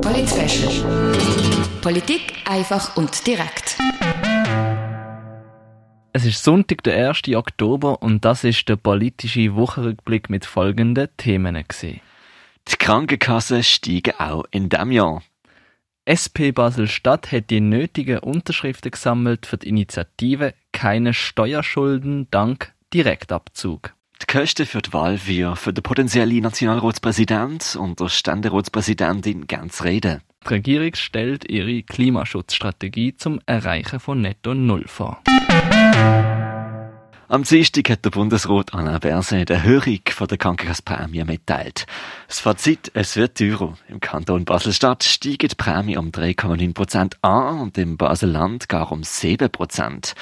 Polit Politik einfach und direkt. Es ist Sonntag, der 1. Oktober, und das ist der politische Wochenrückblick mit folgenden Themen. Gewesen. Die Krankenkassen steigen auch in diesem Jahr. SP Basel-Stadt hat die nötigen Unterschriften gesammelt für die Initiative Keine Steuerschulden dank Direktabzug. Die Kosten für die Wahl wir für den potenziellen Nationalratspräsident und der Ständeratspräsidentin ganz reden. Die Regierung stellt ihre Klimaschutzstrategie zum Erreichen von Netto Null vor. Am Dienstag hat der Bundesrat Alain Berset die Erhöhung der Krankenkassenprämie mitteilt. Das Fazit, es wird teurer. Im Kanton Basel-Stadt steigt die Prämie um 3,9 Prozent an und im Basel-Land gar um 7 Prozent.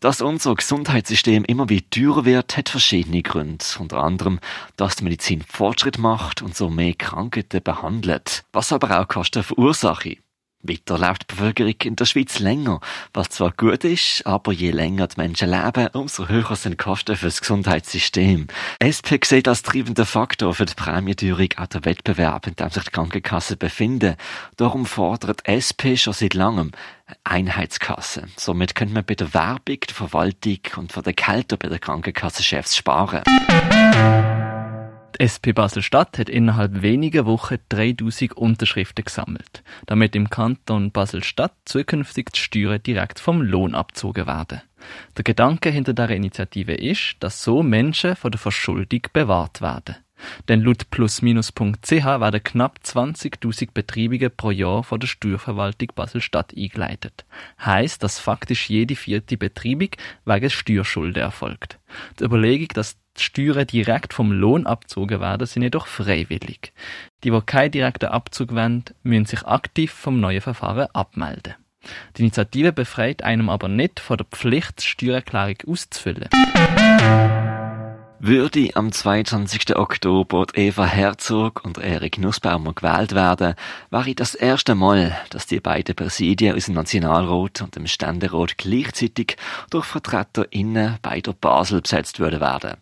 Dass unser Gesundheitssystem immer wieder teurer wird, hat verschiedene Gründe. Unter anderem, dass die Medizin Fortschritt macht und so mehr Krankheiten behandelt. Was aber auch Kosten verursacht. Weiter lebt die Bevölkerung in der Schweiz länger, was zwar gut ist, aber je länger die Menschen leben, umso höher sind die Kosten für das Gesundheitssystem. SP sieht als treibender Faktor für die Prämienteuerung auch der Wettbewerb, in dem sich die Krankenkassen befinden. Darum fordert SP schon seit langem Einheitskasse. Somit könnte man bei der Werbung, der Verwaltung und von der Kälte bei der Krankenkassenchefs sparen. Die SP Basel-Stadt hat innerhalb weniger Wochen 3000 Unterschriften gesammelt, damit im Kanton Basel-Stadt zukünftig die Steuern direkt vom Lohn abgezogen werden. Der Gedanke hinter der Initiative ist, dass so Menschen von der Verschuldung bewahrt werden. Denn laut plusminus.ch werden knapp 20.000 Betreibungen pro Jahr von der Steuerverwaltung Basel-Stadt eingeleitet. Heißt, dass faktisch jede vierte Betreibung wegen Steuerschulden erfolgt. Die Überlegung, dass Steuern direkt vom Lohn abgezogen werden, sind jedoch freiwillig. Die, die keinen direkten Abzug wollen, müssen sich aktiv vom neuen Verfahren abmelden. Die Initiative befreit einem aber nicht von der Pflicht, Steuererklärung auszufüllen. Würde am 22. Oktober Eva Herzog und Erik Nussbaumer gewählt werden, wäre das erste Mal, dass die beiden Präsidien aus dem Nationalrat und dem Ständerat gleichzeitig durch VertreterInnen beider Basel besetzt würden werden.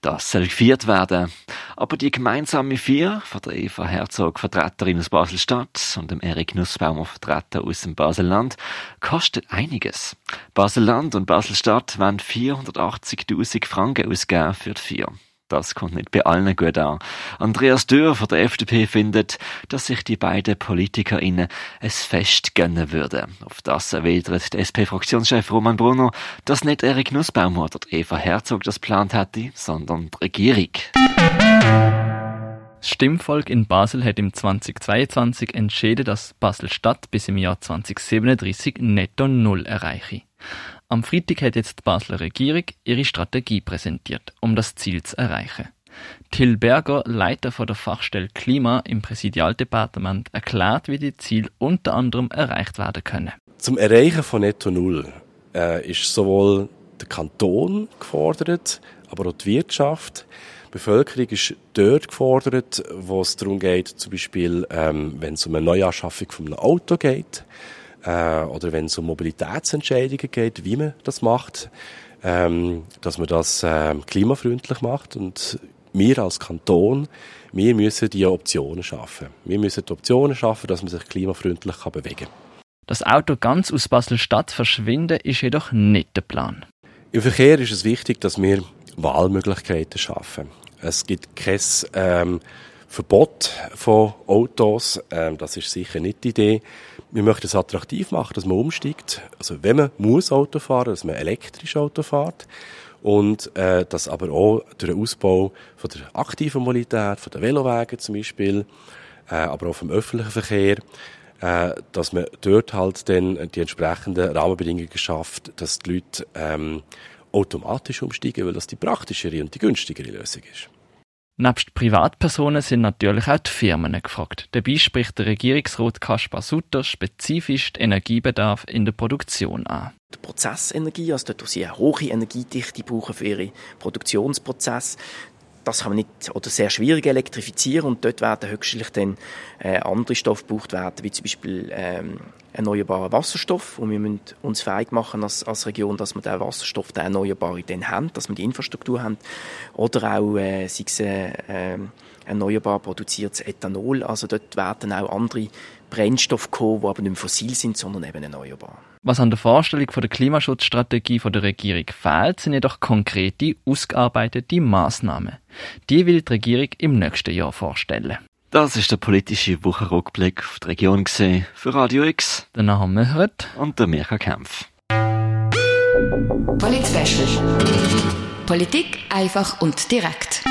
Das soll gefeiert werden. Aber die gemeinsame Vier, von der Eva Herzog, Vertreterin aus Basel-Stadt und dem Erik Nussbaumer, Vertreter aus dem Baselland, kostet einiges. Baselland und Basel-Stadt wollen 480.000 Franken ausgeben für die Vier. Das kommt nicht bei allen gut an. Andreas Dürr von der FDP findet, dass sich die beiden PolitikerInnen es Fest gönnen würden. Auf das erwidert der SP-Fraktionschef Roman Brunner, dass nicht Erik Nussbaum oder Eva Herzog das geplant hätte, sondern die Regierung. Das Stimmvolk in Basel hat im 2022 entschieden, dass Basel-Stadt bis im Jahr 2037 netto Null erreiche. Am Freitag hat jetzt die Basler Regierung ihre Strategie präsentiert, um das Ziel zu erreichen. Till Berger, Leiter von der Fachstelle Klima im Präsidialdepartement, erklärt, wie die Ziele unter anderem erreicht werden können. Zum Erreichen von Netto Null äh, ist sowohl der Kanton gefordert, aber auch die Wirtschaft. Die Bevölkerung ist dort gefordert, wo es darum geht, zum Beispiel, ähm, wenn es um eine Neuanschaffung von einem Auto geht, äh, oder wenn es um Mobilitätsentscheidungen geht, wie man das macht, ähm, dass man das äh, klimafreundlich macht und wir als Kanton, wir müssen die Optionen schaffen. Wir müssen die Optionen schaffen, dass man sich klimafreundlich kann bewegen kann. Das Auto ganz aus Basel-Stadt verschwinden ist jedoch nicht der Plan. Im Verkehr ist es wichtig, dass wir Wahlmöglichkeiten schaffen. Es gibt kein ähm, Verbot von Autos. Ähm, das ist sicher nicht die Idee. Wir möchten es attraktiv machen, dass man umsteigt. Also wenn man muss Auto fahren, dass man elektrisch Auto fährt. Und äh, dass aber auch durch den Ausbau von der aktiven Mobilität, von den Velowegen zum Beispiel, äh, aber auch vom öffentlichen Verkehr, äh, dass man dort halt dann die entsprechenden Rahmenbedingungen schafft, dass die Leute ähm, automatisch umsteigen, weil das die praktischere und die günstigere Lösung ist. Nebst Privatpersonen sind natürlich auch die Firmen gefragt. Dabei spricht der Regierungsrat Kaspar Sutter spezifisch den Energiebedarf in der Produktion an. Die Prozessenergie, also dort, wo sie eine hohe Energiedichte brauchen für ihre Produktionsprozess, das kann man nicht oder sehr schwierig elektrifizieren und dort werden höchstlich dann äh, andere Stoffe gebraucht werden, wie zum Beispiel ähm, erneuerbarer Wasserstoff und wir müssen uns fähig machen als, als Region, dass wir den Wasserstoff, den erneuerbaren, dann haben, dass wir die Infrastruktur haben oder auch äh, sei es äh, äh, erneuerbar produziertes Ethanol. Also dort werden auch andere Brennstoffe kommen, die aber nicht mehr fossil sind, sondern eben erneuerbar. Was an der Vorstellung von der Klimaschutzstrategie von der Regierung fehlt, sind jedoch konkrete, ausgearbeitete Massnahmen. Die will die Regierung im nächsten Jahr vorstellen. Das ist der politische Wochenrückblick auf die Region gesehen für Radio X. Der Name hört und der Mirka Kempf. Polit Politik einfach und direkt.